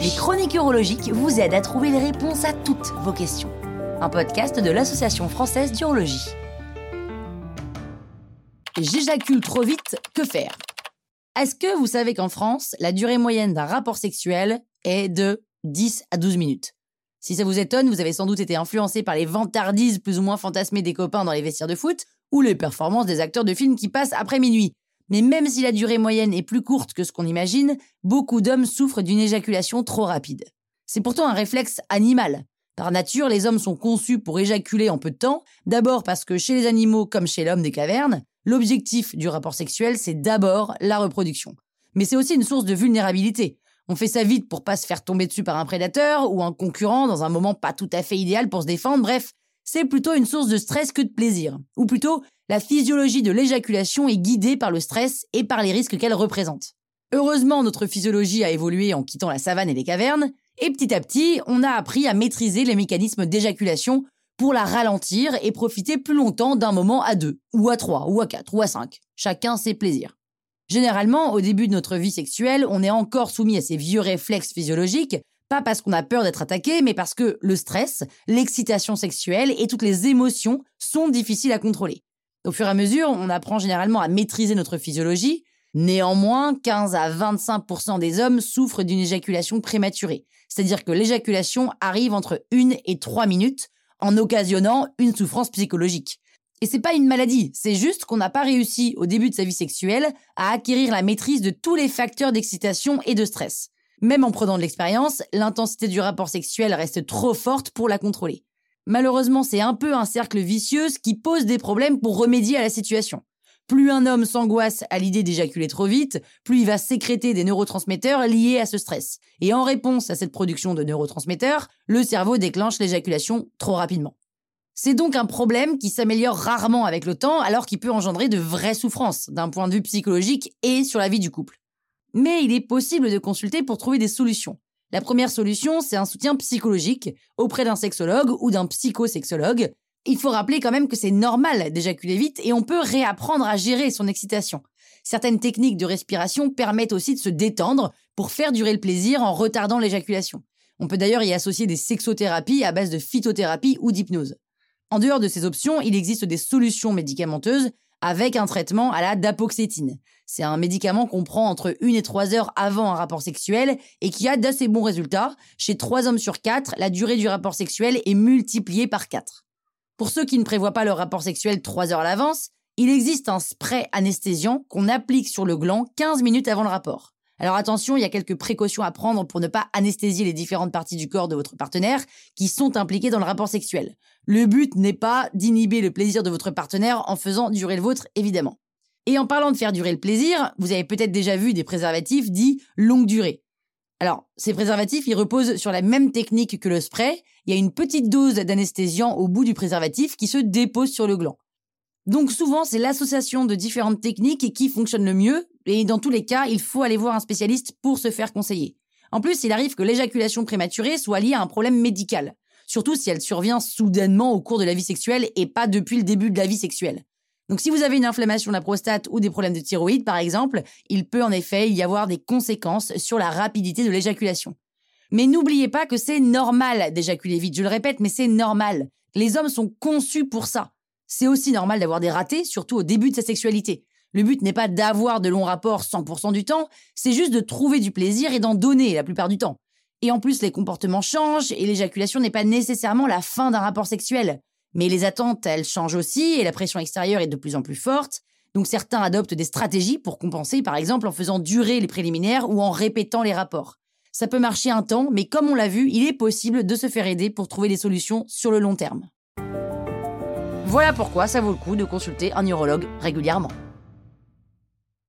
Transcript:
Les chroniques urologiques vous aident à trouver les réponses à toutes vos questions. Un podcast de l'Association française d'urologie. J'éjacule trop vite, que faire? Est-ce que vous savez qu'en France, la durée moyenne d'un rapport sexuel est de 10 à 12 minutes? Si ça vous étonne, vous avez sans doute été influencé par les vantardises plus ou moins fantasmées des copains dans les vestiaires de foot ou les performances des acteurs de films qui passent après minuit. Mais même si la durée moyenne est plus courte que ce qu'on imagine, beaucoup d'hommes souffrent d'une éjaculation trop rapide. C'est pourtant un réflexe animal. Par nature, les hommes sont conçus pour éjaculer en peu de temps, d'abord parce que chez les animaux comme chez l'homme des cavernes, l'objectif du rapport sexuel, c'est d'abord la reproduction. Mais c'est aussi une source de vulnérabilité. On fait ça vite pour pas se faire tomber dessus par un prédateur ou un concurrent dans un moment pas tout à fait idéal pour se défendre, bref, c'est plutôt une source de stress que de plaisir. Ou plutôt, la physiologie de l'éjaculation est guidée par le stress et par les risques qu'elle représente. Heureusement, notre physiologie a évolué en quittant la savane et les cavernes, et petit à petit, on a appris à maîtriser les mécanismes d'éjaculation pour la ralentir et profiter plus longtemps d'un moment à deux, ou à trois, ou à quatre, ou à cinq. Chacun ses plaisirs. Généralement, au début de notre vie sexuelle, on est encore soumis à ces vieux réflexes physiologiques, pas parce qu'on a peur d'être attaqué, mais parce que le stress, l'excitation sexuelle et toutes les émotions sont difficiles à contrôler. Au fur et à mesure, on apprend généralement à maîtriser notre physiologie. Néanmoins, 15 à 25% des hommes souffrent d'une éjaculation prématurée. C'est-à-dire que l'éjaculation arrive entre 1 et 3 minutes, en occasionnant une souffrance psychologique. Et c'est pas une maladie, c'est juste qu'on n'a pas réussi au début de sa vie sexuelle à acquérir la maîtrise de tous les facteurs d'excitation et de stress. Même en prenant de l'expérience, l'intensité du rapport sexuel reste trop forte pour la contrôler. Malheureusement, c'est un peu un cercle vicieux qui pose des problèmes pour remédier à la situation. Plus un homme s'angoisse à l'idée d'éjaculer trop vite, plus il va sécréter des neurotransmetteurs liés à ce stress. Et en réponse à cette production de neurotransmetteurs, le cerveau déclenche l'éjaculation trop rapidement. C'est donc un problème qui s'améliore rarement avec le temps alors qu'il peut engendrer de vraies souffrances d'un point de vue psychologique et sur la vie du couple. Mais il est possible de consulter pour trouver des solutions. La première solution, c'est un soutien psychologique auprès d'un sexologue ou d'un psychosexologue. Il faut rappeler quand même que c'est normal d'éjaculer vite et on peut réapprendre à gérer son excitation. Certaines techniques de respiration permettent aussi de se détendre pour faire durer le plaisir en retardant l'éjaculation. On peut d'ailleurs y associer des sexothérapies à base de phytothérapie ou d'hypnose. En dehors de ces options, il existe des solutions médicamenteuses avec un traitement à la dapoxétine. C'est un médicament qu'on prend entre 1 et 3 heures avant un rapport sexuel et qui a d'assez bons résultats. Chez 3 hommes sur 4, la durée du rapport sexuel est multipliée par 4. Pour ceux qui ne prévoient pas leur rapport sexuel 3 heures à l'avance, il existe un spray anesthésiant qu'on applique sur le gland 15 minutes avant le rapport. Alors attention, il y a quelques précautions à prendre pour ne pas anesthésier les différentes parties du corps de votre partenaire qui sont impliquées dans le rapport sexuel. Le but n'est pas d'inhiber le plaisir de votre partenaire en faisant durer le vôtre, évidemment. Et en parlant de faire durer le plaisir, vous avez peut-être déjà vu des préservatifs dits longue durée. Alors, ces préservatifs, ils reposent sur la même technique que le spray. Il y a une petite dose d'anesthésiant au bout du préservatif qui se dépose sur le gland. Donc souvent, c'est l'association de différentes techniques qui fonctionne le mieux, et dans tous les cas, il faut aller voir un spécialiste pour se faire conseiller. En plus, il arrive que l'éjaculation prématurée soit liée à un problème médical, surtout si elle survient soudainement au cours de la vie sexuelle et pas depuis le début de la vie sexuelle. Donc si vous avez une inflammation de la prostate ou des problèmes de thyroïde, par exemple, il peut en effet y avoir des conséquences sur la rapidité de l'éjaculation. Mais n'oubliez pas que c'est normal d'éjaculer vite, je le répète, mais c'est normal. Les hommes sont conçus pour ça. C'est aussi normal d'avoir des ratés, surtout au début de sa sexualité. Le but n'est pas d'avoir de longs rapports 100% du temps, c'est juste de trouver du plaisir et d'en donner la plupart du temps. Et en plus, les comportements changent et l'éjaculation n'est pas nécessairement la fin d'un rapport sexuel. Mais les attentes, elles changent aussi et la pression extérieure est de plus en plus forte. Donc certains adoptent des stratégies pour compenser, par exemple en faisant durer les préliminaires ou en répétant les rapports. Ça peut marcher un temps, mais comme on l'a vu, il est possible de se faire aider pour trouver des solutions sur le long terme. Voilà pourquoi ça vaut le coup de consulter un urologue régulièrement.